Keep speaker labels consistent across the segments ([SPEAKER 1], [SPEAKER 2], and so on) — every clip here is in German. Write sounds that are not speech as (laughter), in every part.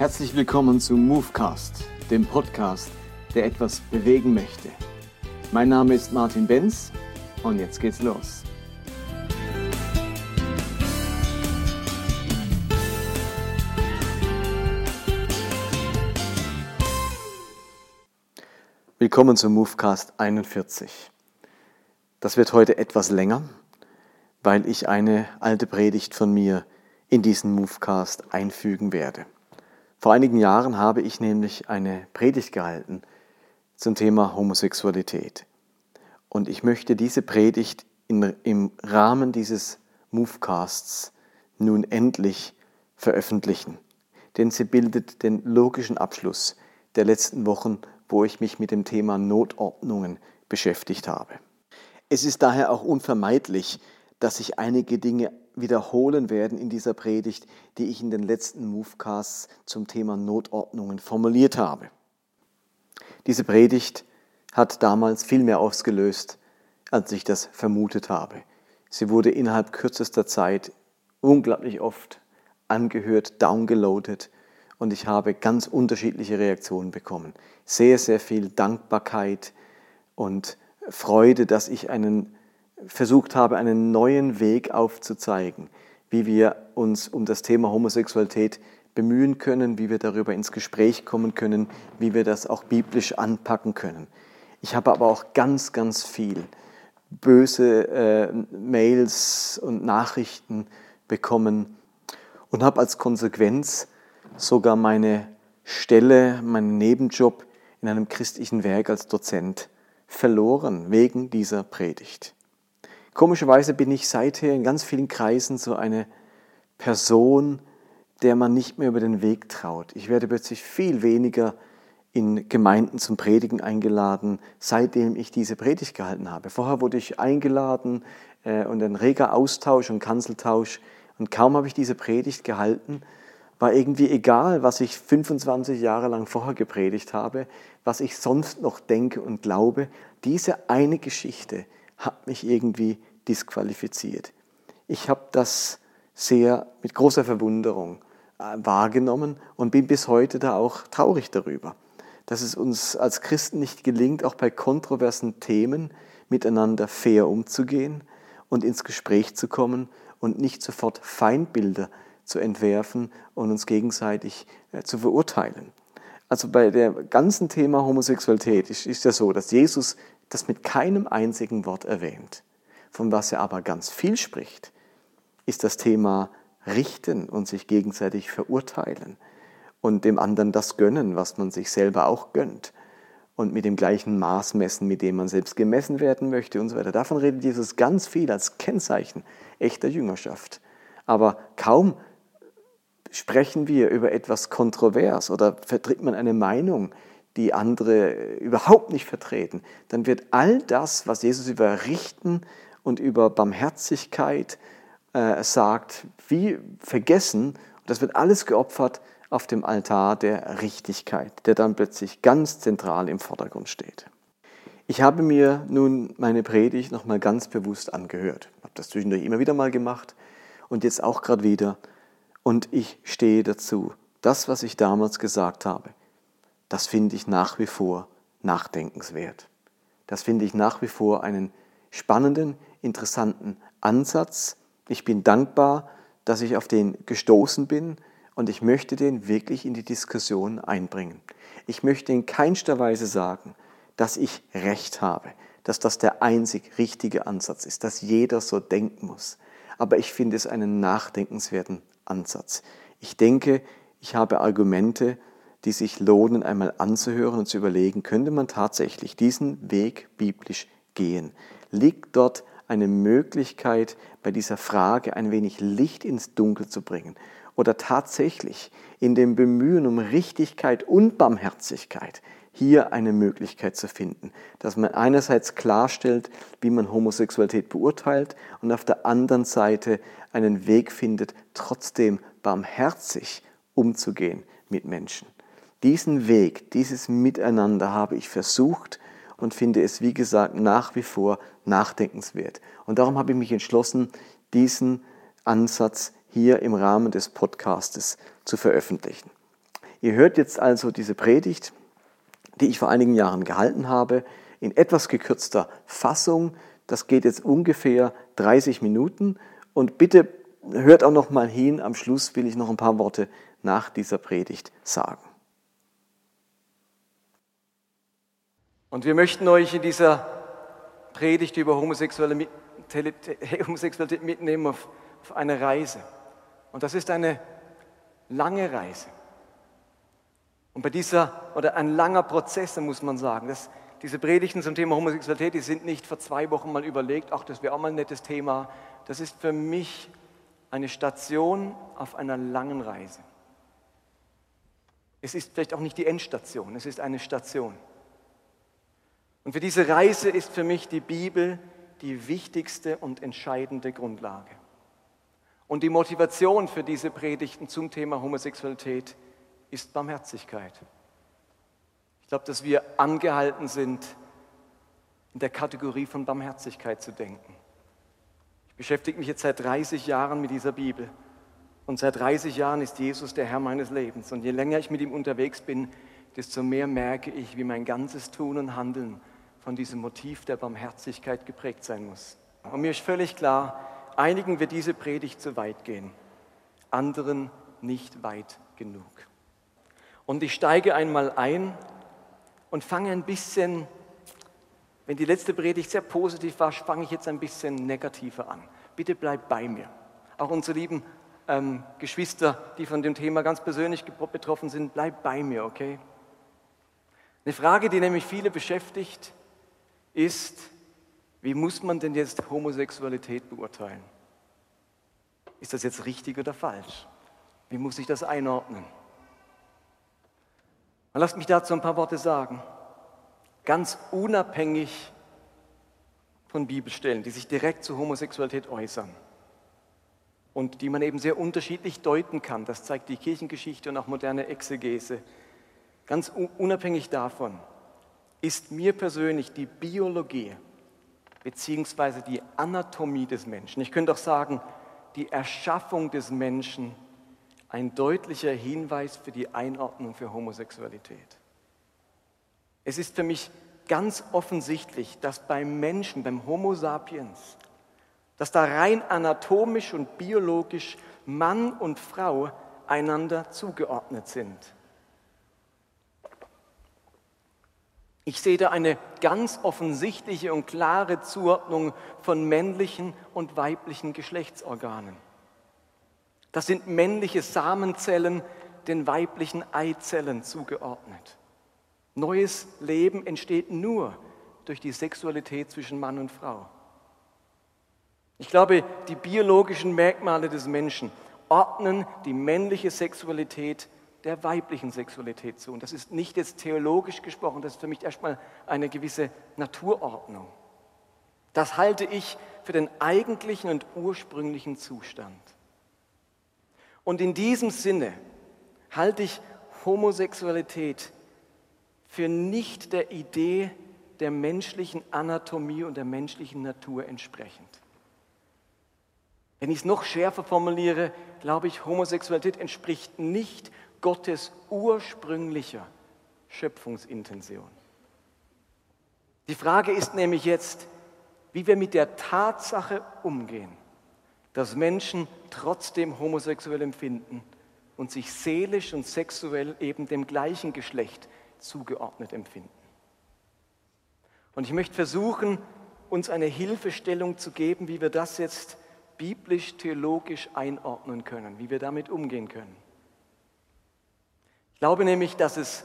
[SPEAKER 1] Herzlich willkommen zu Movecast, dem Podcast, der etwas bewegen möchte. Mein Name ist Martin Benz und jetzt geht's los. Willkommen zum Movecast 41. Das wird heute etwas länger, weil ich eine alte Predigt von mir in diesen Movecast einfügen werde. Vor einigen Jahren habe ich nämlich eine Predigt gehalten zum Thema Homosexualität. Und ich möchte diese Predigt in, im Rahmen dieses Movecasts nun endlich veröffentlichen. Denn sie bildet den logischen Abschluss der letzten Wochen, wo ich mich mit dem Thema Notordnungen beschäftigt habe. Es ist daher auch unvermeidlich, dass sich einige Dinge wiederholen werden in dieser Predigt, die ich in den letzten Movecasts zum Thema Notordnungen formuliert habe. Diese Predigt hat damals viel mehr ausgelöst, als ich das vermutet habe. Sie wurde innerhalb kürzester Zeit unglaublich oft angehört, downgeloadet und ich habe ganz unterschiedliche Reaktionen bekommen. Sehr, sehr viel Dankbarkeit und Freude, dass ich einen versucht habe, einen neuen Weg aufzuzeigen, wie wir uns um das Thema Homosexualität bemühen können, wie wir darüber ins Gespräch kommen können, wie wir das auch biblisch anpacken können. Ich habe aber auch ganz, ganz viel böse äh, Mails und Nachrichten bekommen und habe als Konsequenz sogar meine Stelle, meinen Nebenjob in einem christlichen Werk als Dozent verloren wegen dieser Predigt. Komischerweise bin ich seither in ganz vielen Kreisen so eine Person, der man nicht mehr über den Weg traut. Ich werde plötzlich viel weniger in Gemeinden zum Predigen eingeladen, seitdem ich diese Predigt gehalten habe. Vorher wurde ich eingeladen äh, und ein reger Austausch und Kanzeltausch. Und kaum habe ich diese Predigt gehalten, war irgendwie egal, was ich 25 Jahre lang vorher gepredigt habe, was ich sonst noch denke und glaube. Diese eine Geschichte hat mich irgendwie disqualifiziert. Ich habe das sehr mit großer Verwunderung äh, wahrgenommen und bin bis heute da auch traurig darüber, dass es uns als Christen nicht gelingt, auch bei kontroversen Themen miteinander fair umzugehen und ins Gespräch zu kommen und nicht sofort Feindbilder zu entwerfen und uns gegenseitig äh, zu verurteilen. Also bei dem ganzen Thema Homosexualität ist, ja so, dass Jesus das mit keinem einzigen Wort erwähnt. Von was er aber ganz viel spricht, ist das Thema Richten und sich gegenseitig verurteilen und dem anderen das gönnen, was man sich selber auch gönnt und mit dem gleichen Maß messen, mit dem man selbst gemessen werden möchte und so weiter. Davon redet Jesus ganz viel als Kennzeichen echter Jüngerschaft. Aber kaum sprechen wir über etwas kontrovers oder vertritt man eine Meinung, die andere überhaupt nicht vertreten, dann wird all das, was Jesus über Richten und über Barmherzigkeit äh, sagt, wie vergessen. Und das wird alles geopfert auf dem Altar der Richtigkeit, der dann plötzlich ganz zentral im Vordergrund steht. Ich habe mir nun meine Predigt nochmal ganz bewusst angehört. Ich habe das zwischendurch immer wieder mal gemacht und jetzt auch gerade wieder. Und ich stehe dazu. Das, was ich damals gesagt habe, das finde ich nach wie vor nachdenkenswert. Das finde ich nach wie vor einen spannenden, interessanten Ansatz. Ich bin dankbar, dass ich auf den gestoßen bin und ich möchte den wirklich in die Diskussion einbringen. Ich möchte in keinster Weise sagen, dass ich recht habe, dass das der einzig richtige Ansatz ist, dass jeder so denken muss. Aber ich finde es einen nachdenkenswerten Ansatz. Ich denke, ich habe Argumente, die sich lohnen, einmal anzuhören und zu überlegen, könnte man tatsächlich diesen Weg biblisch gehen? Liegt dort eine Möglichkeit, bei dieser Frage ein wenig Licht ins Dunkel zu bringen? Oder tatsächlich in dem Bemühen um Richtigkeit und Barmherzigkeit hier eine Möglichkeit zu finden, dass man einerseits klarstellt, wie man Homosexualität beurteilt und auf der anderen Seite einen Weg findet, trotzdem barmherzig umzugehen mit Menschen. Diesen Weg, dieses Miteinander habe ich versucht und finde es, wie gesagt, nach wie vor nachdenkenswert. Und darum habe ich mich entschlossen, diesen Ansatz hier im Rahmen des Podcastes zu veröffentlichen. Ihr hört jetzt also diese Predigt, die ich vor einigen Jahren gehalten habe, in etwas gekürzter Fassung. Das geht jetzt ungefähr 30 Minuten und bitte hört auch noch mal hin. Am Schluss will ich noch ein paar Worte nach dieser Predigt sagen. Und wir möchten euch in dieser Predigt über (laughs) Homosexualität mitnehmen auf, auf eine Reise. Und das ist eine lange Reise. Und bei dieser, oder ein langer Prozess, muss man sagen, dass diese Predigten zum Thema Homosexualität, die sind nicht vor zwei Wochen mal überlegt, ach, das wäre auch mal ein nettes Thema. Das ist für mich eine Station auf einer langen Reise. Es ist vielleicht auch nicht die Endstation, es ist eine Station. Und für diese Reise ist für mich die Bibel die wichtigste und entscheidende Grundlage. Und die Motivation für diese Predigten zum Thema Homosexualität ist Barmherzigkeit. Ich glaube, dass wir angehalten sind, in der Kategorie von Barmherzigkeit zu denken. Ich beschäftige mich jetzt seit 30 Jahren mit dieser Bibel. Und seit 30 Jahren ist Jesus der Herr meines Lebens. Und je länger ich mit ihm unterwegs bin, desto mehr merke ich, wie mein ganzes Tun und Handeln von diesem Motiv der Barmherzigkeit geprägt sein muss. Und mir ist völlig klar, einigen wir diese Predigt zu weit gehen, anderen nicht weit genug. Und ich steige einmal ein und fange ein bisschen, wenn die letzte Predigt sehr positiv war, fange ich jetzt ein bisschen negativer an. Bitte bleib bei mir. Auch unsere lieben ähm, Geschwister, die von dem Thema ganz persönlich betroffen sind, bleib bei mir, okay? Eine Frage, die nämlich viele beschäftigt, ist, wie muss man denn jetzt Homosexualität beurteilen? Ist das jetzt richtig oder falsch? Wie muss ich das einordnen? Und lasst mich dazu ein paar Worte sagen. Ganz unabhängig von Bibelstellen, die sich direkt zur Homosexualität äußern und die man eben sehr unterschiedlich deuten kann. Das zeigt die Kirchengeschichte und auch moderne Exegese. Ganz unabhängig davon ist mir persönlich die Biologie beziehungsweise die Anatomie des Menschen, ich könnte auch sagen, die Erschaffung des Menschen ein deutlicher Hinweis für die Einordnung für Homosexualität. Es ist für mich ganz offensichtlich, dass beim Menschen, beim Homo sapiens, dass da rein anatomisch und biologisch Mann und Frau einander zugeordnet sind. Ich sehe da eine ganz offensichtliche und klare Zuordnung von männlichen und weiblichen Geschlechtsorganen. Das sind männliche Samenzellen den weiblichen Eizellen zugeordnet. Neues Leben entsteht nur durch die Sexualität zwischen Mann und Frau. Ich glaube, die biologischen Merkmale des Menschen ordnen die männliche Sexualität der weiblichen Sexualität zu. Und das ist nicht jetzt theologisch gesprochen, das ist für mich erstmal eine gewisse Naturordnung. Das halte ich für den eigentlichen und ursprünglichen Zustand. Und in diesem Sinne halte ich Homosexualität für nicht der Idee der menschlichen Anatomie und der menschlichen Natur entsprechend. Wenn ich es noch schärfer formuliere, glaube ich, Homosexualität entspricht nicht Gottes ursprünglicher Schöpfungsintention. Die Frage ist nämlich jetzt, wie wir mit der Tatsache umgehen, dass Menschen trotzdem homosexuell empfinden und sich seelisch und sexuell eben dem gleichen Geschlecht zugeordnet empfinden. Und ich möchte versuchen, uns eine Hilfestellung zu geben, wie wir das jetzt biblisch, theologisch einordnen können, wie wir damit umgehen können. Ich glaube nämlich, dass es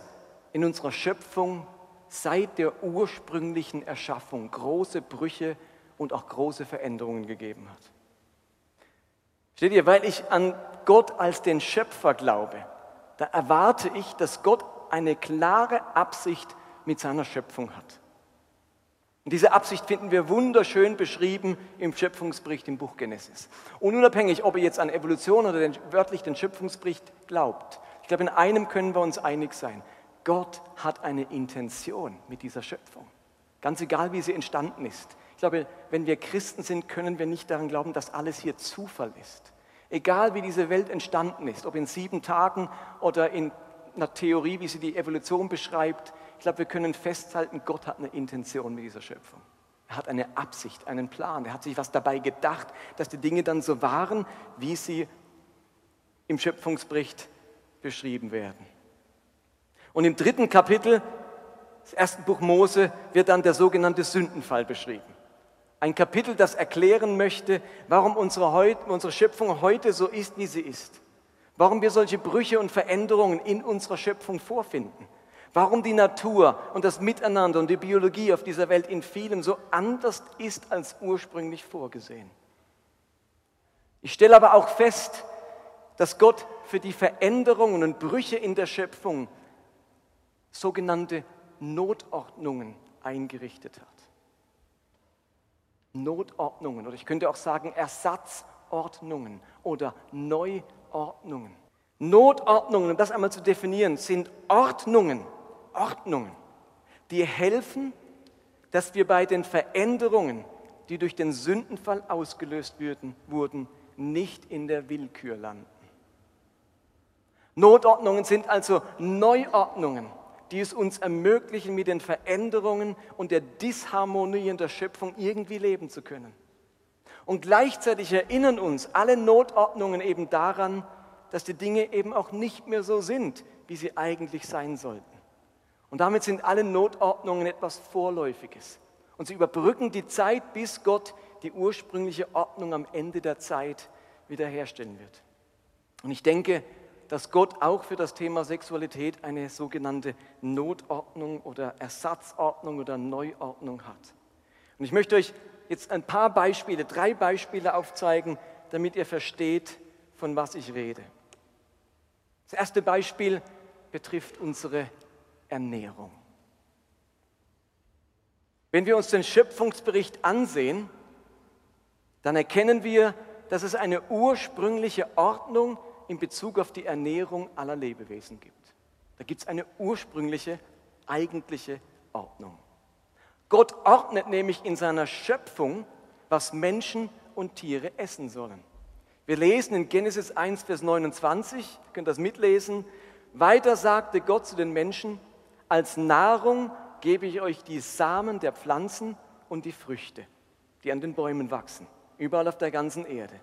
[SPEAKER 1] in unserer Schöpfung seit der ursprünglichen Erschaffung große Brüche und auch große Veränderungen gegeben hat. Steht ihr, weil ich an Gott als den Schöpfer glaube, da erwarte ich, dass Gott eine klare Absicht mit seiner Schöpfung hat. Und diese Absicht finden wir wunderschön beschrieben im Schöpfungsbericht im Buch Genesis. Und unabhängig, ob ihr jetzt an Evolution oder den, wörtlich den Schöpfungsbericht glaubt, ich glaube, in einem können wir uns einig sein. Gott hat eine Intention mit dieser Schöpfung. Ganz egal, wie sie entstanden ist. Ich glaube, wenn wir Christen sind, können wir nicht daran glauben, dass alles hier Zufall ist. Egal, wie diese Welt entstanden ist, ob in sieben Tagen oder in
[SPEAKER 2] einer Theorie, wie sie die Evolution beschreibt. Ich glaube, wir können festhalten, Gott hat eine Intention mit dieser Schöpfung. Er hat eine Absicht, einen Plan. Er hat sich was dabei gedacht, dass die Dinge dann so waren, wie sie im Schöpfungsbericht beschrieben werden. Und im dritten Kapitel des ersten Buch Mose wird dann der sogenannte Sündenfall beschrieben. Ein Kapitel, das erklären möchte, warum unsere, heute, unsere Schöpfung heute so ist, wie sie ist. Warum wir solche Brüche und Veränderungen in unserer Schöpfung vorfinden. Warum die Natur und das Miteinander und die Biologie auf dieser Welt in vielem so anders ist als ursprünglich vorgesehen. Ich stelle aber auch fest, dass Gott für die Veränderungen und Brüche in der Schöpfung sogenannte Notordnungen eingerichtet hat. Notordnungen oder ich könnte auch sagen Ersatzordnungen oder Neuordnungen. Notordnungen, um das einmal zu definieren, sind Ordnungen, Ordnungen, die helfen, dass wir bei den Veränderungen, die durch den Sündenfall ausgelöst wurden, nicht in der Willkür landen. Notordnungen sind also Neuordnungen, die es uns ermöglichen, mit den Veränderungen und der Disharmonie in der Schöpfung irgendwie leben zu können. Und gleichzeitig erinnern uns alle Notordnungen eben daran, dass die Dinge eben auch nicht mehr so sind, wie sie eigentlich sein sollten. Und damit sind alle Notordnungen etwas Vorläufiges. Und sie überbrücken die Zeit, bis Gott die ursprüngliche Ordnung am Ende der Zeit wiederherstellen wird. Und ich denke, dass Gott auch für das Thema Sexualität eine sogenannte Notordnung oder Ersatzordnung oder Neuordnung hat. Und ich möchte euch jetzt ein paar Beispiele, drei Beispiele aufzeigen, damit ihr versteht, von was ich rede. Das erste Beispiel betrifft unsere Ernährung. Wenn wir uns den Schöpfungsbericht ansehen, dann erkennen wir, dass es eine ursprüngliche Ordnung in Bezug auf die Ernährung aller Lebewesen gibt. Da gibt es eine ursprüngliche, eigentliche Ordnung. Gott ordnet nämlich in seiner Schöpfung, was Menschen und Tiere essen sollen. Wir lesen in Genesis 1, Vers 29, ihr könnt das mitlesen. Weiter sagte Gott zu den Menschen, als Nahrung gebe ich euch die Samen der Pflanzen und die Früchte, die an den Bäumen wachsen, überall auf der ganzen Erde.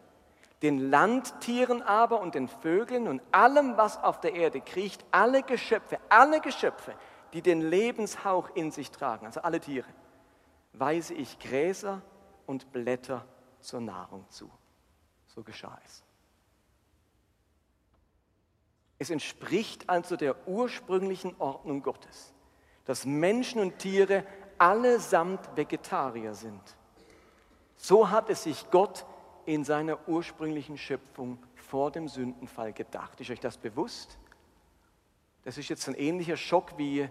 [SPEAKER 2] Den Landtieren aber und den Vögeln und allem, was auf der Erde kriecht, alle Geschöpfe, alle Geschöpfe, die den Lebenshauch in sich tragen, also alle Tiere, weise ich Gräser und Blätter zur Nahrung zu. So geschah es. Es entspricht also der ursprünglichen Ordnung Gottes, dass Menschen und Tiere allesamt Vegetarier sind. So hat es sich Gott in seiner ursprünglichen Schöpfung vor dem Sündenfall gedacht. Ist euch das bewusst? Das ist jetzt ein ähnlicher Schock wie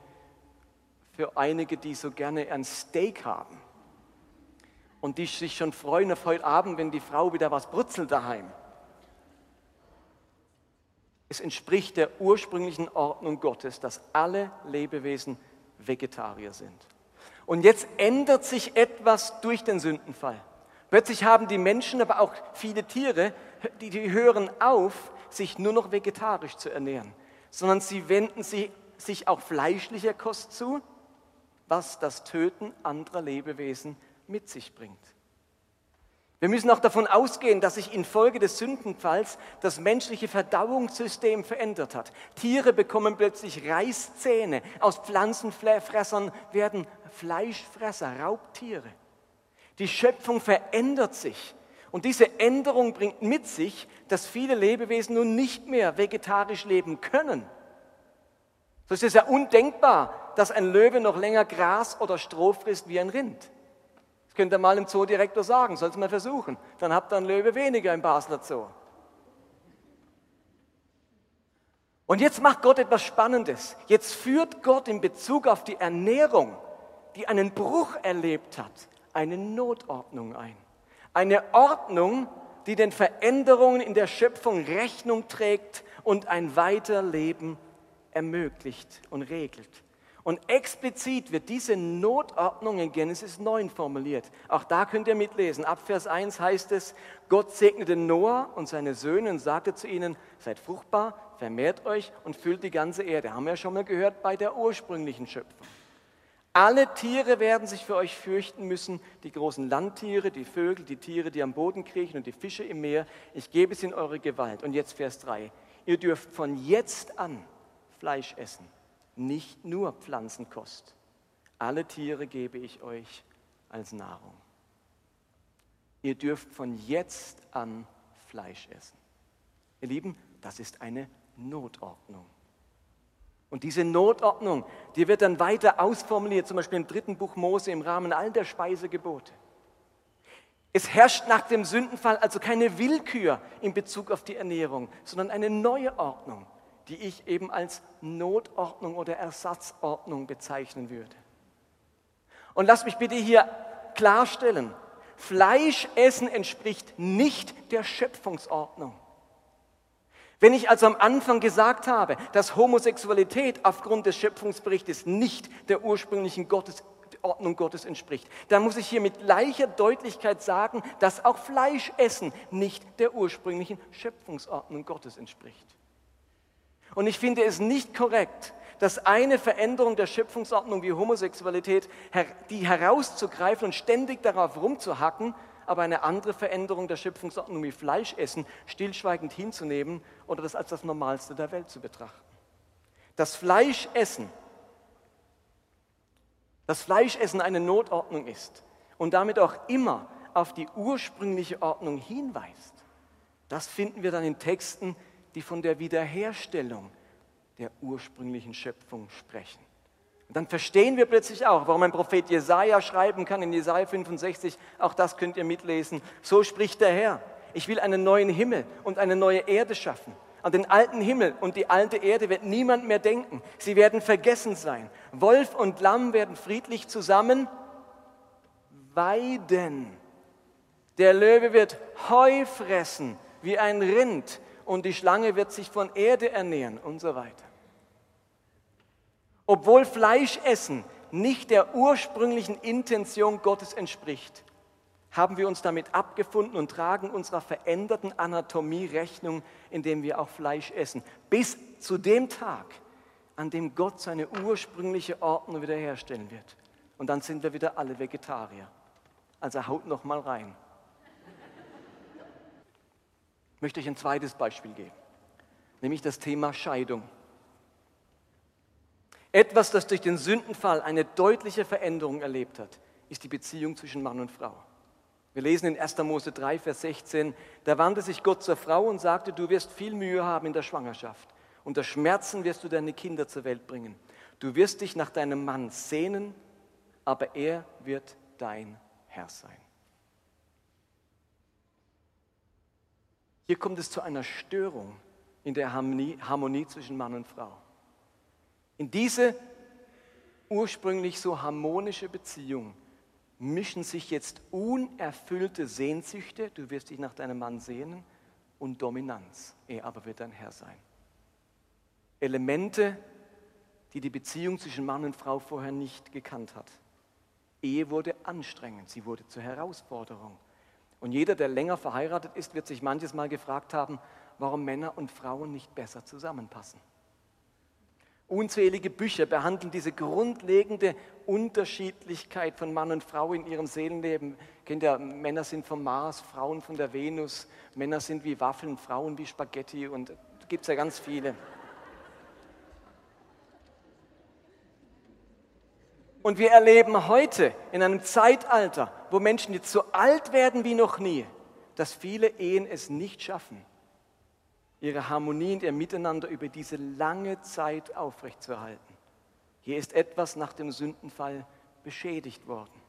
[SPEAKER 2] für einige, die so gerne ein Steak haben und die sich schon freuen auf heute Abend, wenn die Frau wieder was brutzelt daheim. Es entspricht der ursprünglichen Ordnung Gottes, dass alle Lebewesen Vegetarier sind. Und jetzt ändert sich etwas durch den Sündenfall. Plötzlich haben die Menschen, aber auch viele Tiere, die, die hören auf, sich nur noch vegetarisch zu ernähren, sondern sie wenden sie, sich auch fleischlicher Kost zu, was das Töten anderer Lebewesen mit sich bringt. Wir müssen auch davon ausgehen, dass sich infolge des Sündenfalls das menschliche Verdauungssystem verändert hat. Tiere bekommen plötzlich Reißzähne, aus Pflanzenfressern werden Fleischfresser, Raubtiere. Die Schöpfung verändert sich. Und diese Änderung bringt mit sich, dass viele Lebewesen nun nicht mehr vegetarisch leben können. So ist es ja undenkbar, dass ein Löwe noch länger Gras oder Stroh frisst wie ein Rind. Das könnt ihr mal im Zoodirektor sagen, soll es mal versuchen. Dann habt ihr einen Löwe weniger im Basler Zoo. Und jetzt macht Gott etwas Spannendes. Jetzt führt Gott in Bezug auf die Ernährung, die einen Bruch erlebt hat, eine Notordnung ein. Eine Ordnung, die den Veränderungen in der Schöpfung Rechnung trägt und ein Weiterleben ermöglicht und regelt. Und explizit wird diese Notordnung in Genesis 9 formuliert. Auch da könnt ihr mitlesen. Ab Vers 1 heißt es, Gott segnete Noah und seine Söhne und sagte zu ihnen, seid fruchtbar, vermehrt euch und füllt die ganze Erde. Haben wir ja schon mal gehört bei der ursprünglichen Schöpfung. Alle Tiere werden sich für euch fürchten müssen, die großen Landtiere, die Vögel, die Tiere, die am Boden kriechen und die Fische im Meer. Ich gebe es in eure Gewalt. Und jetzt Vers 3. Ihr dürft von jetzt an Fleisch essen nicht nur Pflanzenkost. Alle Tiere gebe ich euch als Nahrung. Ihr dürft von jetzt an Fleisch essen. Ihr Lieben, das ist eine Notordnung. Und diese Notordnung, die wird dann weiter ausformuliert, zum Beispiel im dritten Buch Mose im Rahmen all der Speisegebote. Es herrscht nach dem Sündenfall also keine Willkür in Bezug auf die Ernährung, sondern eine neue Ordnung die ich eben als Notordnung oder Ersatzordnung bezeichnen würde. Und lass mich bitte hier klarstellen, Fleischessen entspricht nicht der Schöpfungsordnung. Wenn ich also am Anfang gesagt habe, dass Homosexualität aufgrund des Schöpfungsberichtes nicht der ursprünglichen Gottes, Ordnung Gottes entspricht, dann muss ich hier mit gleicher Deutlichkeit sagen, dass auch Fleischessen nicht der ursprünglichen Schöpfungsordnung Gottes entspricht. Und ich finde es nicht korrekt, dass eine Veränderung der Schöpfungsordnung wie Homosexualität, die herauszugreifen und ständig darauf rumzuhacken, aber eine andere Veränderung der Schöpfungsordnung wie Fleischessen stillschweigend hinzunehmen oder das als das Normalste der Welt zu betrachten. Das Fleischessen, das Fleischessen eine Notordnung ist und damit auch immer auf die ursprüngliche Ordnung hinweist, das finden wir dann in Texten, die von der Wiederherstellung der ursprünglichen Schöpfung sprechen. Und dann verstehen wir plötzlich auch, warum ein Prophet Jesaja schreiben kann in Jesaja 65, auch das könnt ihr mitlesen. So spricht der Herr: Ich will einen neuen Himmel und eine neue Erde schaffen. An den alten Himmel und die alte Erde wird niemand mehr denken. Sie werden vergessen sein. Wolf und Lamm werden friedlich zusammen weiden. Der Löwe wird Heu fressen wie ein Rind und die Schlange wird sich von Erde ernähren und so weiter. Obwohl Fleischessen nicht der ursprünglichen Intention Gottes entspricht, haben wir uns damit abgefunden und tragen unserer veränderten Anatomie Rechnung, indem wir auch Fleisch essen. Bis zu dem Tag, an dem Gott seine ursprüngliche Ordnung wiederherstellen wird. Und dann sind wir wieder alle Vegetarier. Also haut noch mal rein möchte ich ein zweites Beispiel geben, nämlich das Thema Scheidung. Etwas, das durch den Sündenfall eine deutliche Veränderung erlebt hat, ist die Beziehung zwischen Mann und Frau. Wir lesen in 1. Mose 3, Vers 16, da wandte sich Gott zur Frau und sagte, du wirst viel Mühe haben in der Schwangerschaft. Unter Schmerzen wirst du deine Kinder zur Welt bringen. Du wirst dich nach deinem Mann sehnen, aber er wird dein Herr sein. Hier kommt es zu einer Störung in der Harmonie, Harmonie zwischen Mann und Frau. In diese ursprünglich so harmonische Beziehung mischen sich jetzt unerfüllte Sehnsüchte, du wirst dich nach deinem Mann sehnen, und Dominanz, er aber wird dein Herr sein. Elemente, die die Beziehung zwischen Mann und Frau vorher nicht gekannt hat. Ehe wurde anstrengend, sie wurde zur Herausforderung. Und jeder, der länger verheiratet ist, wird sich manches Mal gefragt haben, warum Männer und Frauen nicht besser zusammenpassen. Unzählige Bücher behandeln diese grundlegende Unterschiedlichkeit von Mann und Frau in ihrem Seelenleben. Kennt ihr, Männer sind vom Mars, Frauen von der Venus, Männer sind wie Waffeln, Frauen wie Spaghetti und gibt es ja ganz viele. Und wir erleben heute in einem Zeitalter, wo Menschen jetzt so alt werden wie noch nie, dass viele Ehen es nicht schaffen, ihre Harmonie und ihr Miteinander über diese lange Zeit aufrechtzuerhalten. Hier ist etwas nach dem Sündenfall beschädigt worden.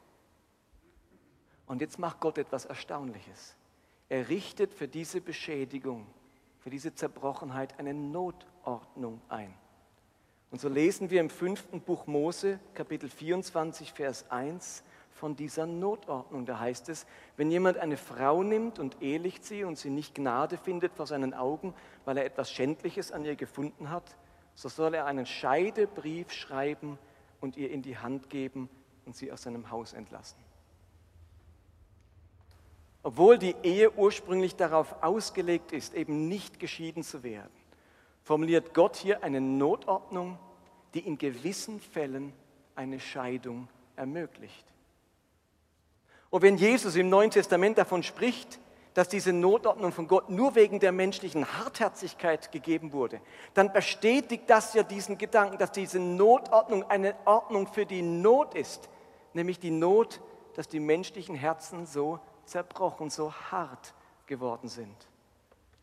[SPEAKER 2] Und jetzt macht Gott etwas Erstaunliches. Er richtet für diese Beschädigung, für diese Zerbrochenheit eine Notordnung ein. Und so lesen wir im fünften Buch Mose, Kapitel 24, Vers 1, von dieser Notordnung. Da heißt es, wenn jemand eine Frau nimmt und ehelicht sie und sie nicht Gnade findet vor seinen Augen, weil er etwas Schändliches an ihr gefunden hat, so soll er einen Scheidebrief schreiben und ihr in die Hand geben und sie aus seinem Haus entlassen. Obwohl die Ehe ursprünglich darauf ausgelegt ist, eben nicht geschieden zu werden, formuliert Gott hier eine Notordnung, die in gewissen Fällen eine Scheidung ermöglicht. Und wenn Jesus im Neuen Testament davon spricht, dass diese Notordnung von Gott nur wegen der menschlichen Hartherzigkeit gegeben wurde, dann bestätigt das ja diesen Gedanken, dass diese Notordnung eine Ordnung für die Not ist, nämlich die Not, dass die menschlichen Herzen so zerbrochen, so hart geworden sind.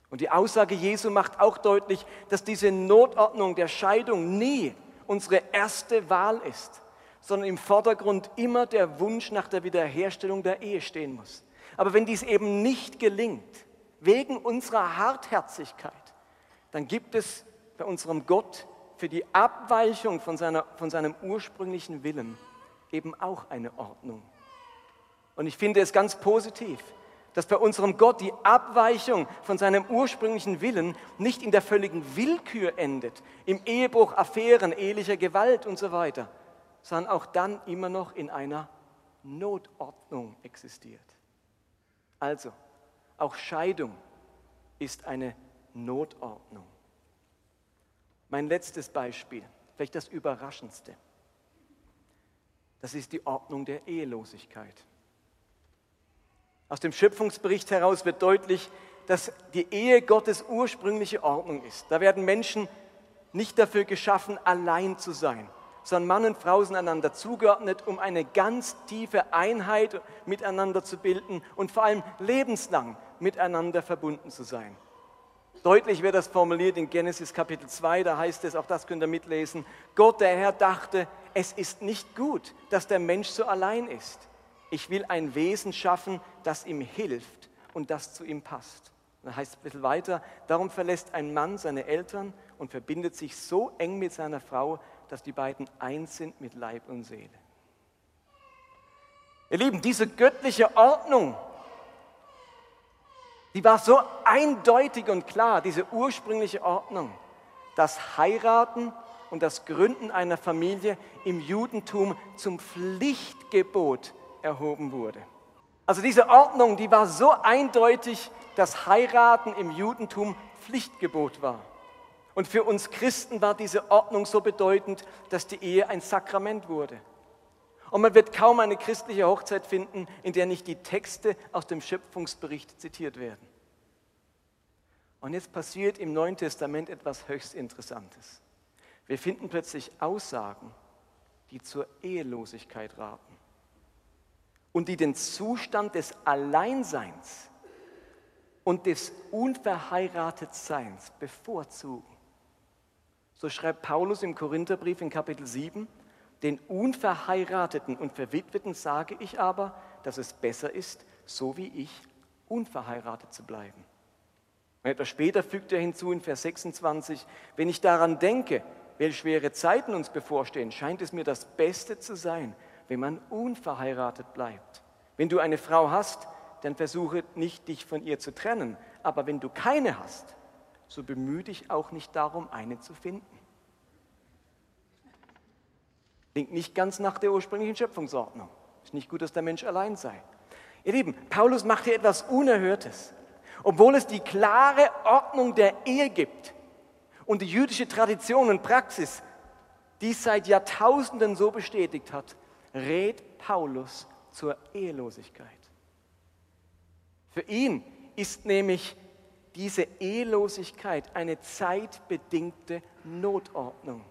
[SPEAKER 2] Und die Aussage Jesu macht auch deutlich, dass diese Notordnung der Scheidung nie unsere erste Wahl ist, sondern im Vordergrund immer der Wunsch nach der Wiederherstellung der Ehe stehen muss. Aber wenn dies eben nicht gelingt, wegen unserer Hartherzigkeit, dann gibt es bei unserem Gott für die Abweichung von, seiner, von seinem ursprünglichen Willen eben auch eine Ordnung. Und ich finde es ganz positiv, dass bei unserem Gott die Abweichung von seinem ursprünglichen Willen nicht in der völligen Willkür endet, im Ehebruch, Affären, ehelicher Gewalt und so weiter, sondern auch dann immer noch in einer Notordnung existiert. Also, auch Scheidung ist eine Notordnung. Mein letztes Beispiel, vielleicht das überraschendste, das ist die Ordnung der Ehelosigkeit. Aus dem Schöpfungsbericht heraus wird deutlich, dass die Ehe Gottes ursprüngliche Ordnung ist. Da werden Menschen nicht dafür geschaffen, allein zu sein, sondern Mann und Frau sind einander zugeordnet, um eine ganz tiefe Einheit miteinander zu bilden und vor allem lebenslang miteinander verbunden zu sein. Deutlich wird das formuliert in Genesis Kapitel 2, da heißt es, auch das könnt ihr mitlesen, Gott der Herr dachte, es ist nicht gut, dass der Mensch so allein ist ich will ein Wesen schaffen, das ihm hilft und das zu ihm passt. Dann heißt es ein bisschen weiter, darum verlässt ein Mann seine Eltern und verbindet sich so eng mit seiner Frau, dass die beiden eins sind mit Leib und Seele. Ihr Lieben, diese göttliche Ordnung, die war so eindeutig und klar, diese ursprüngliche Ordnung, dass Heiraten und das Gründen einer Familie im Judentum zum Pflichtgebot erhoben wurde. Also diese Ordnung, die war so eindeutig, dass Heiraten im Judentum Pflichtgebot war. Und für uns Christen war diese Ordnung so bedeutend, dass die Ehe ein Sakrament wurde. Und man wird kaum eine christliche Hochzeit finden, in der nicht die Texte aus dem Schöpfungsbericht zitiert werden. Und jetzt passiert im Neuen Testament etwas höchst Interessantes. Wir finden plötzlich Aussagen, die zur Ehelosigkeit raten und die den Zustand des Alleinseins und des Unverheiratetseins bevorzugen. So schreibt Paulus im Korintherbrief in Kapitel 7, den Unverheirateten und Verwitweten sage ich aber, dass es besser ist, so wie ich, unverheiratet zu bleiben. Und etwas später fügt er hinzu in Vers 26, wenn ich daran denke, welche schwere Zeiten uns bevorstehen, scheint es mir das Beste zu sein, wenn man unverheiratet bleibt. Wenn du eine Frau hast, dann versuche nicht, dich von ihr zu trennen. Aber wenn du keine hast, so bemühe dich auch nicht darum, eine zu finden. Klingt nicht ganz nach der ursprünglichen Schöpfungsordnung. Ist nicht gut, dass der Mensch allein sei. Ihr Lieben, Paulus macht hier etwas Unerhörtes. Obwohl es die klare Ordnung der Ehe gibt und die jüdische Tradition und Praxis dies seit Jahrtausenden so bestätigt hat, rät Paulus zur Ehelosigkeit. Für ihn ist nämlich diese Ehelosigkeit eine zeitbedingte Notordnung.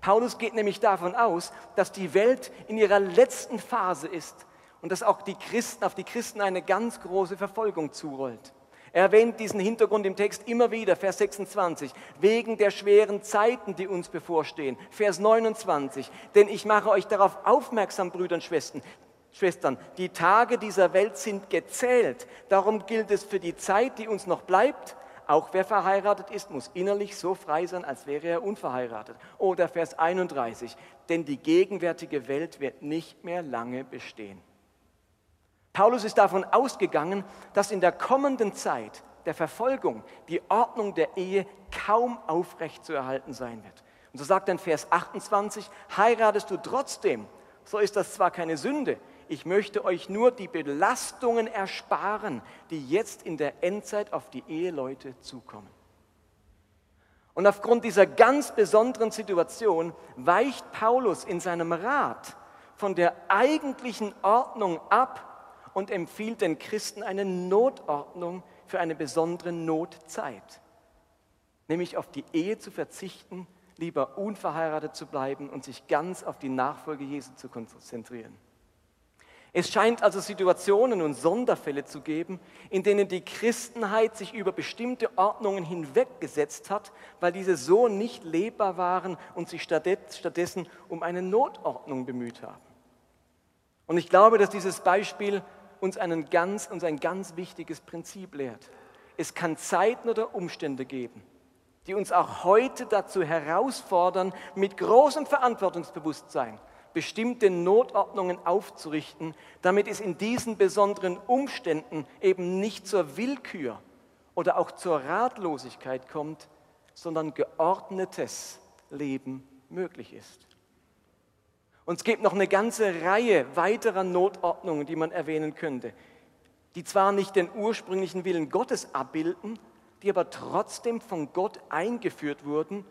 [SPEAKER 2] Paulus geht nämlich davon aus, dass die Welt in ihrer letzten Phase ist und dass auch die Christen, auf die Christen eine ganz große Verfolgung zurollt. Er erwähnt diesen Hintergrund im Text immer wieder, Vers 26, wegen der schweren Zeiten, die uns bevorstehen. Vers 29, denn ich mache euch darauf aufmerksam, Brüder und Schwestern, Schwestern, die Tage dieser Welt sind gezählt. Darum gilt es für die Zeit, die uns noch bleibt, auch wer verheiratet ist, muss innerlich so frei sein, als wäre er unverheiratet. Oder Vers 31, denn die gegenwärtige Welt wird nicht mehr lange bestehen. Paulus ist davon ausgegangen, dass in der kommenden Zeit der Verfolgung die Ordnung der Ehe kaum aufrecht zu erhalten sein wird. Und so sagt dann Vers 28, heiratest du trotzdem, so ist das zwar keine Sünde, ich möchte euch nur die Belastungen ersparen, die jetzt in der Endzeit auf die Eheleute zukommen. Und aufgrund dieser ganz besonderen Situation weicht Paulus in seinem Rat von der eigentlichen Ordnung ab und empfiehlt den Christen eine Notordnung für eine besondere Notzeit, nämlich auf die Ehe zu verzichten, lieber unverheiratet zu bleiben und sich ganz auf die Nachfolge Jesu zu konzentrieren. Es scheint also Situationen und Sonderfälle zu geben, in denen die Christenheit sich über bestimmte Ordnungen hinweggesetzt hat, weil diese so nicht lebbar waren und sich stattdessen um eine Notordnung bemüht haben. Und ich glaube, dass dieses Beispiel uns, einen ganz, uns ein ganz wichtiges Prinzip lehrt. Es kann Zeiten oder Umstände geben, die uns auch heute dazu herausfordern, mit großem Verantwortungsbewusstsein bestimmte Notordnungen aufzurichten, damit es in diesen besonderen Umständen eben nicht zur Willkür oder auch zur Ratlosigkeit kommt, sondern geordnetes Leben möglich ist. Und es gibt noch eine ganze Reihe weiterer Notordnungen, die man erwähnen könnte, die zwar nicht den ursprünglichen Willen Gottes abbilden, die aber trotzdem von Gott eingeführt wurden,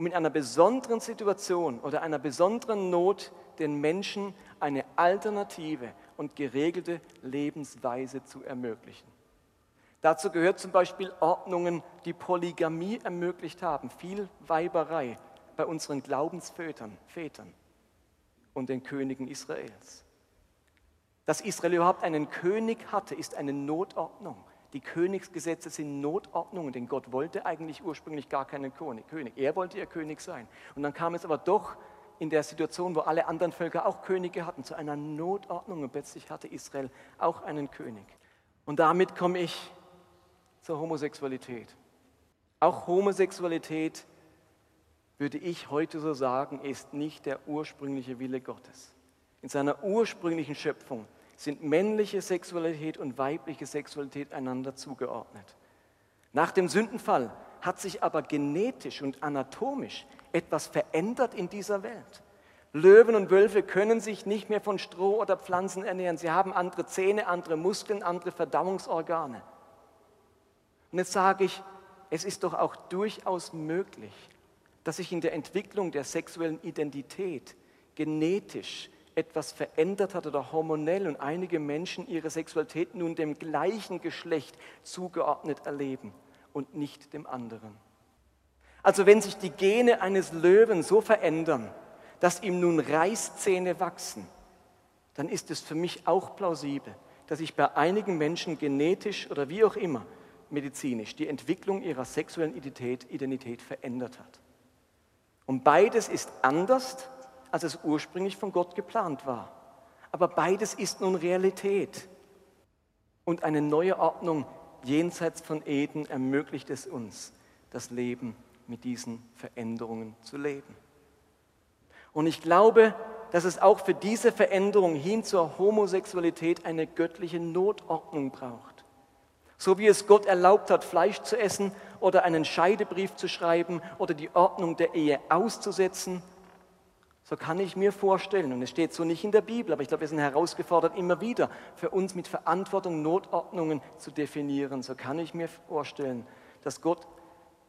[SPEAKER 2] um in einer besonderen Situation oder einer besonderen Not den Menschen eine alternative und geregelte Lebensweise zu ermöglichen. Dazu gehört zum Beispiel Ordnungen, die Polygamie ermöglicht haben, viel Weiberei bei unseren Glaubensvätern Vätern und den Königen Israels. Dass Israel überhaupt einen König hatte, ist eine Notordnung. Die Königsgesetze sind Notordnungen, denn Gott wollte eigentlich ursprünglich gar keinen König. Er wollte ihr König sein. Und dann kam es aber doch in der Situation, wo alle anderen Völker auch Könige hatten, zu einer Notordnung und plötzlich hatte Israel auch einen König. Und damit komme ich zur Homosexualität. Auch Homosexualität würde ich heute so sagen, ist nicht der ursprüngliche Wille Gottes. In seiner ursprünglichen Schöpfung sind männliche Sexualität und weibliche Sexualität einander zugeordnet. Nach dem Sündenfall hat sich aber genetisch und anatomisch etwas verändert in dieser Welt. Löwen und Wölfe können sich nicht mehr von Stroh oder Pflanzen ernähren. Sie haben andere Zähne, andere Muskeln, andere Verdauungsorgane. Und jetzt sage ich, es ist doch auch durchaus möglich, dass sich in der Entwicklung der sexuellen Identität genetisch etwas verändert hat oder hormonell und einige Menschen ihre Sexualität nun dem gleichen Geschlecht zugeordnet erleben und nicht dem anderen. Also wenn sich die Gene eines Löwen so verändern, dass ihm nun Reißzähne wachsen, dann ist es für mich auch plausibel, dass sich bei einigen Menschen genetisch oder wie auch immer medizinisch die Entwicklung ihrer sexuellen Identität, Identität verändert hat. Und beides ist anders, als es ursprünglich von Gott geplant war. Aber beides ist nun Realität. Und eine neue Ordnung jenseits von Eden ermöglicht es uns, das Leben mit diesen Veränderungen zu leben. Und ich glaube, dass es auch für diese Veränderung hin zur Homosexualität eine göttliche Notordnung braucht. So wie es Gott erlaubt hat, Fleisch zu essen oder einen Scheidebrief zu schreiben oder die Ordnung der Ehe auszusetzen, so kann ich mir vorstellen, und es steht so nicht in der Bibel, aber ich glaube, wir sind herausgefordert, immer wieder für uns mit Verantwortung Notordnungen zu definieren. So kann ich mir vorstellen, dass Gott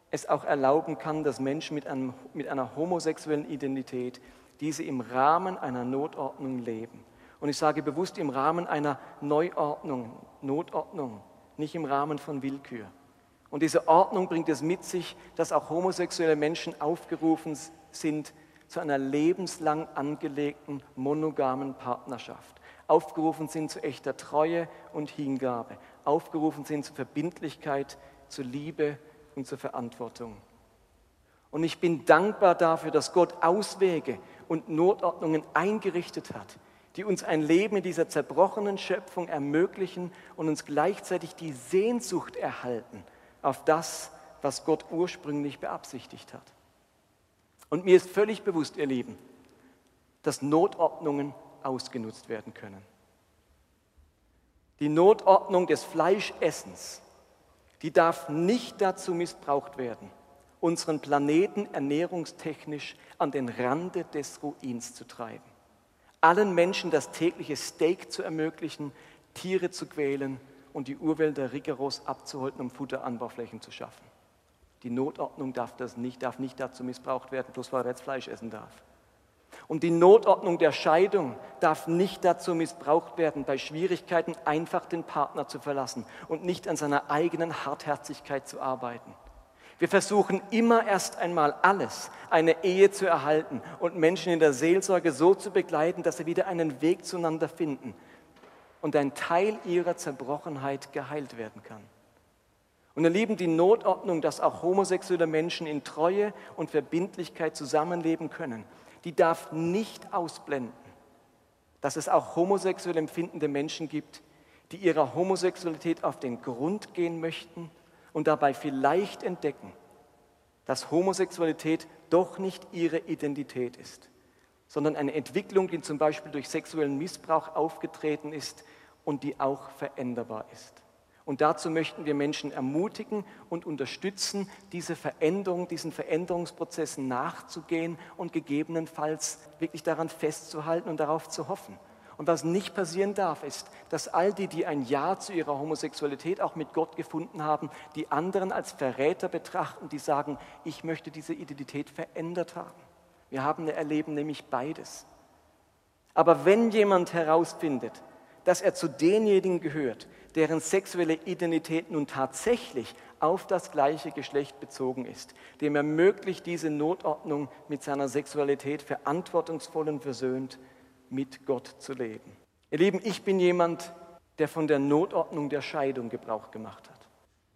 [SPEAKER 2] es auch erlauben kann, dass Menschen mit, einem, mit einer homosexuellen Identität diese im Rahmen einer Notordnung leben. Und ich sage bewusst im Rahmen einer Neuordnung, Notordnung, nicht im Rahmen von Willkür. Und diese Ordnung bringt es mit sich, dass auch homosexuelle Menschen aufgerufen sind zu einer lebenslang angelegten monogamen Partnerschaft. Aufgerufen sind zu echter Treue und Hingabe. Aufgerufen sind zu Verbindlichkeit, zu Liebe und zur Verantwortung. Und ich bin dankbar dafür, dass Gott Auswege und Notordnungen eingerichtet hat, die uns ein Leben in dieser zerbrochenen Schöpfung ermöglichen und uns gleichzeitig die Sehnsucht erhalten auf das, was Gott ursprünglich beabsichtigt hat. Und mir ist völlig bewusst, ihr Lieben, dass Notordnungen ausgenutzt werden können. Die Notordnung des Fleischessens die darf nicht dazu missbraucht werden, unseren Planeten ernährungstechnisch an den Rande des Ruins zu treiben. Allen Menschen das tägliche Steak zu ermöglichen, Tiere zu quälen und die Urwälder rigoros abzuholten, um Futteranbauflächen zu schaffen. Die Notordnung darf, das nicht, darf nicht dazu missbraucht werden, bloß weil er jetzt Fleisch essen darf. Und die Notordnung der Scheidung darf nicht dazu missbraucht werden, bei Schwierigkeiten einfach den Partner zu verlassen und nicht an seiner eigenen Hartherzigkeit zu arbeiten. Wir versuchen immer erst einmal alles, eine Ehe zu erhalten und Menschen in der Seelsorge so zu begleiten, dass sie wieder einen Weg zueinander finden und ein Teil ihrer Zerbrochenheit geheilt werden kann. Und ihr Lieben, die Notordnung, dass auch homosexuelle Menschen in Treue und Verbindlichkeit zusammenleben können, die darf nicht ausblenden, dass es auch homosexuell empfindende Menschen gibt, die ihrer Homosexualität auf den Grund gehen möchten und dabei vielleicht entdecken, dass Homosexualität doch nicht ihre Identität ist, sondern eine Entwicklung, die zum Beispiel durch sexuellen Missbrauch aufgetreten ist und die auch veränderbar ist. Und dazu möchten wir Menschen ermutigen und unterstützen, diese Veränderung, diesen Veränderungsprozessen nachzugehen und gegebenenfalls wirklich daran festzuhalten und darauf zu hoffen. Und was nicht passieren darf, ist, dass all die, die ein Ja zu ihrer Homosexualität auch mit Gott gefunden haben, die anderen als Verräter betrachten, die sagen, ich möchte diese Identität verändert haben. Wir haben erleben nämlich beides. Aber wenn jemand herausfindet, dass er zu denjenigen gehört, deren sexuelle Identität nun tatsächlich auf das gleiche Geschlecht bezogen ist, dem ermöglicht diese Notordnung mit seiner Sexualität verantwortungsvoll und versöhnt mit Gott zu leben. Ihr Lieben, ich bin jemand, der von der Notordnung der Scheidung Gebrauch gemacht hat.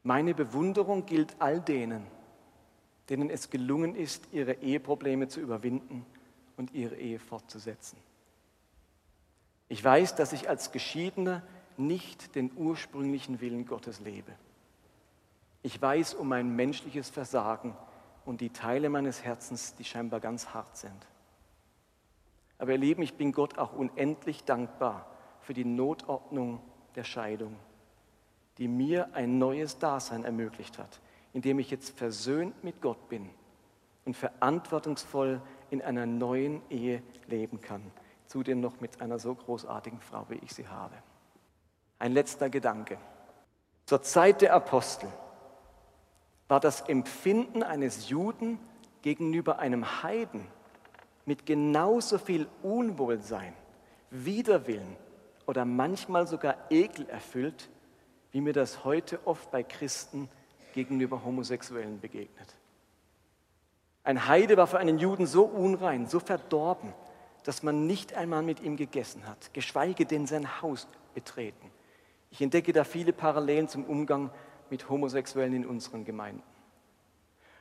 [SPEAKER 2] Meine Bewunderung gilt all denen, denen es gelungen ist, ihre Eheprobleme zu überwinden und ihre Ehe fortzusetzen. Ich weiß, dass ich als Geschiedener nicht den ursprünglichen Willen Gottes lebe. Ich weiß um mein menschliches Versagen und die Teile meines Herzens, die scheinbar ganz hart sind. Aber ihr Lieben, ich bin Gott auch unendlich dankbar für die Notordnung der Scheidung, die mir ein neues Dasein ermöglicht hat, in dem ich jetzt versöhnt mit Gott bin und verantwortungsvoll in einer neuen Ehe leben kann. Zudem noch mit einer so großartigen Frau, wie ich sie habe. Ein letzter Gedanke. Zur Zeit der Apostel war das Empfinden eines Juden gegenüber einem Heiden mit genauso viel Unwohlsein, Widerwillen oder manchmal sogar Ekel erfüllt, wie mir das heute oft bei Christen gegenüber Homosexuellen begegnet. Ein Heide war für einen Juden so unrein, so verdorben, dass man nicht einmal mit ihm gegessen hat, geschweige denn sein Haus betreten. Ich entdecke da viele Parallelen zum Umgang mit Homosexuellen in unseren Gemeinden.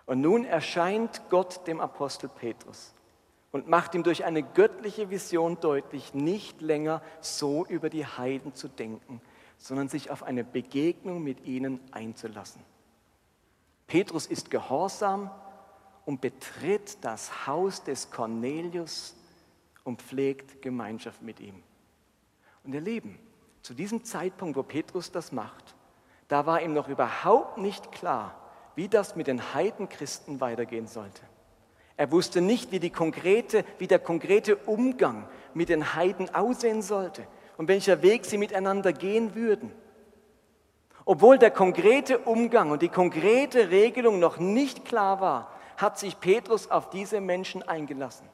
[SPEAKER 2] Und nun erscheint Gott dem Apostel Petrus und macht ihm durch eine göttliche Vision deutlich, nicht länger so über die Heiden zu denken, sondern sich auf eine Begegnung mit ihnen einzulassen. Petrus ist gehorsam und betritt das Haus des Cornelius und pflegt Gemeinschaft mit ihm. Und ihr Lieben, zu diesem Zeitpunkt, wo Petrus das macht, da war ihm noch überhaupt nicht klar, wie das mit den Heidenchristen weitergehen sollte. Er wusste nicht, wie, konkrete, wie der konkrete Umgang mit den Heiden aussehen sollte und welcher Weg sie miteinander gehen würden. Obwohl der konkrete Umgang und die konkrete Regelung noch nicht klar war, hat sich Petrus auf diese Menschen eingelassen.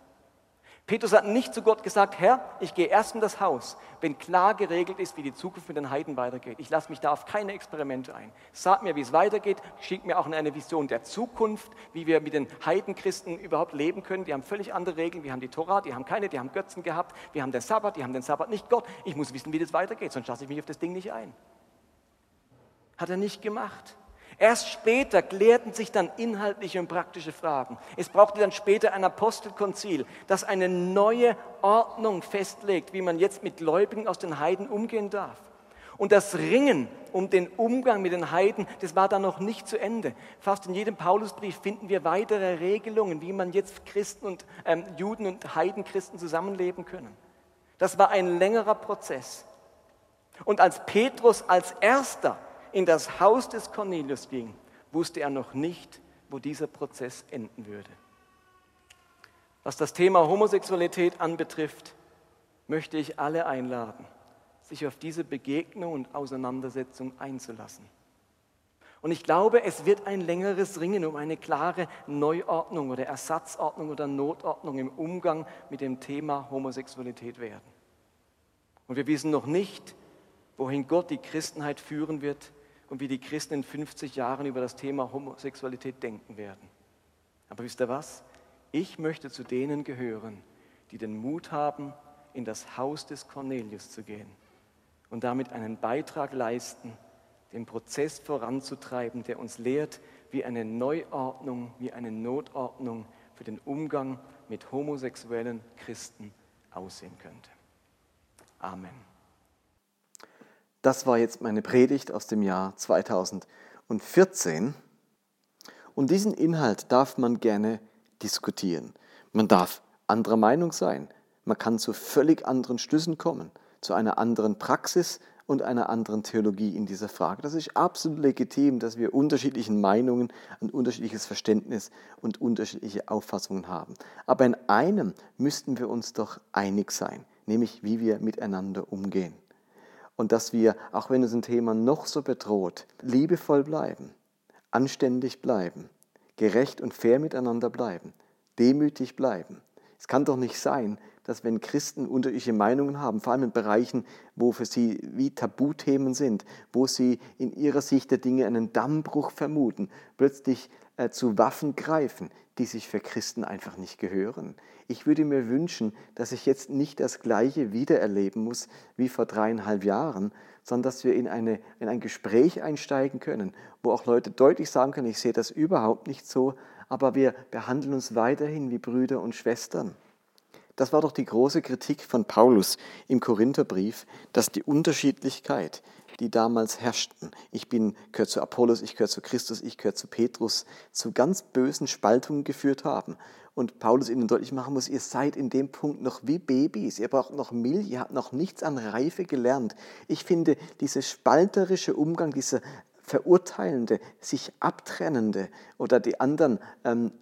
[SPEAKER 2] Petrus hat nicht zu Gott gesagt, Herr, ich gehe erst in das Haus, wenn klar geregelt ist, wie die Zukunft mit den Heiden weitergeht. Ich lasse mich da auf keine Experimente ein. Sag mir, wie es weitergeht, schick mir auch eine Vision der Zukunft, wie wir mit den Heidenchristen überhaupt leben können. Die haben völlig andere Regeln. Wir haben die Tora, die haben keine, die haben Götzen gehabt. Wir haben den Sabbat, die haben den Sabbat nicht. Gott, ich muss wissen, wie das weitergeht, sonst lasse ich mich auf das Ding nicht ein. Hat er nicht gemacht. Erst später klärten sich dann inhaltliche und praktische Fragen. Es brauchte dann später ein Apostelkonzil, das eine neue Ordnung festlegt, wie man jetzt mit Gläubigen aus den Heiden umgehen darf. Und das Ringen um den Umgang mit den Heiden, das war dann noch nicht zu Ende. Fast in jedem Paulusbrief finden wir weitere Regelungen, wie man jetzt Christen und ähm, Juden und Heidenchristen zusammenleben können. Das war ein längerer Prozess. Und als Petrus als erster in das Haus des Cornelius ging, wusste er noch nicht, wo dieser Prozess enden würde. Was das Thema Homosexualität anbetrifft, möchte ich alle einladen, sich auf diese Begegnung und Auseinandersetzung einzulassen. Und ich glaube, es wird ein längeres Ringen um eine klare Neuordnung oder Ersatzordnung oder Notordnung im Umgang mit dem Thema Homosexualität werden. Und wir wissen noch nicht, wohin Gott die Christenheit führen wird und wie die Christen in 50 Jahren über das Thema Homosexualität denken werden. Aber wisst ihr was? Ich möchte zu denen gehören, die den Mut haben, in das Haus des Cornelius zu gehen und damit einen Beitrag leisten, den Prozess voranzutreiben, der uns lehrt, wie eine Neuordnung, wie eine Notordnung für den Umgang mit homosexuellen Christen aussehen könnte. Amen.
[SPEAKER 1] Das war jetzt meine Predigt aus dem Jahr 2014. Und diesen Inhalt darf man gerne diskutieren. Man darf anderer Meinung sein. Man kann zu völlig anderen Schlüssen kommen, zu einer anderen Praxis und einer anderen Theologie in dieser Frage. Das ist absolut legitim, dass wir unterschiedlichen Meinungen, ein unterschiedliches Verständnis und unterschiedliche Auffassungen haben. Aber in einem müssten wir uns doch einig sein, nämlich wie wir miteinander umgehen. Und dass wir, auch wenn uns ein Thema noch so bedroht, liebevoll bleiben, anständig bleiben, gerecht und fair miteinander bleiben, demütig bleiben. Es kann doch nicht sein, dass wenn Christen unterschiedliche Meinungen haben, vor allem in Bereichen, wo für sie wie Tabuthemen sind, wo sie in ihrer Sicht der Dinge einen Dammbruch vermuten, plötzlich äh, zu Waffen greifen, die sich für Christen einfach nicht gehören. Ich würde mir wünschen, dass ich jetzt nicht das Gleiche wiedererleben muss wie vor dreieinhalb Jahren, sondern dass wir in, eine, in ein Gespräch einsteigen können, wo auch Leute deutlich sagen können, ich sehe das überhaupt nicht so, aber wir behandeln uns weiterhin wie Brüder und Schwestern. Das war doch die große Kritik von Paulus im Korintherbrief, dass die Unterschiedlichkeit, die damals herrschten, ich bin, gehöre zu Apollos, ich gehöre zu Christus, ich gehöre zu Petrus, zu ganz bösen Spaltungen geführt haben. Und Paulus ihnen deutlich machen muss, ihr seid in dem Punkt noch wie Babys, ihr braucht noch Milch, ihr habt noch nichts an Reife gelernt. Ich finde, dieser spalterische Umgang, dieser verurteilende, sich abtrennende oder die anderen ähm,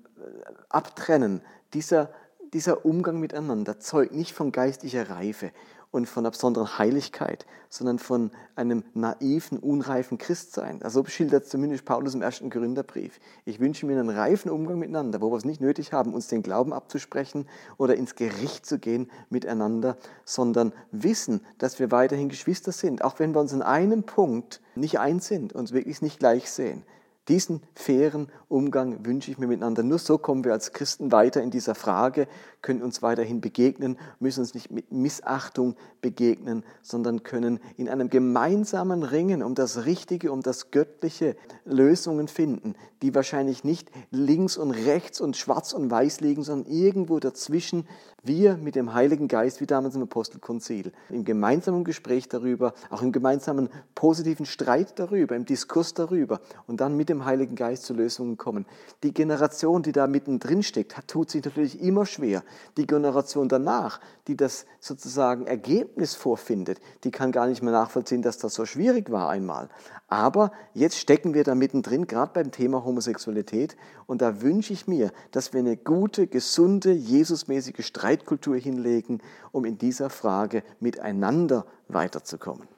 [SPEAKER 1] abtrennen, dieser dieser Umgang miteinander zeugt nicht von geistlicher Reife und von einer besonderen Heiligkeit, sondern von einem naiven, unreifen Christsein. Also so schildert zumindest Paulus im ersten Korintherbrief. Ich wünsche mir einen reifen Umgang miteinander, wo wir es nicht nötig haben, uns den Glauben abzusprechen oder ins Gericht zu gehen miteinander, sondern wissen, dass wir weiterhin Geschwister sind, auch wenn wir uns in einem Punkt nicht eins sind, uns wirklich nicht gleich sehen. Diesen fairen Umgang wünsche ich mir miteinander. Nur so kommen wir als Christen weiter in dieser Frage, können uns weiterhin begegnen, müssen uns nicht mit Missachtung begegnen, sondern können in einem gemeinsamen Ringen um das Richtige, um das Göttliche Lösungen finden, die wahrscheinlich nicht links und rechts und schwarz und weiß liegen, sondern irgendwo dazwischen wir mit dem Heiligen Geist, wie damals im Apostelkonzil, im gemeinsamen Gespräch darüber, auch im gemeinsamen positiven Streit darüber, im Diskurs darüber und dann mit dem Heiligen Geist zu Lösungen kommen. Die Generation, die da mittendrin steckt, tut sich natürlich immer schwer. Die Generation danach, die das sozusagen Ergebnis vorfindet, die kann gar nicht mehr nachvollziehen, dass das so schwierig war einmal. Aber jetzt stecken wir da mittendrin, gerade beim Thema Homosexualität. Und da wünsche ich mir, dass wir eine gute, gesunde, Jesusmäßige Streitkultur hinlegen, um in dieser Frage miteinander weiterzukommen.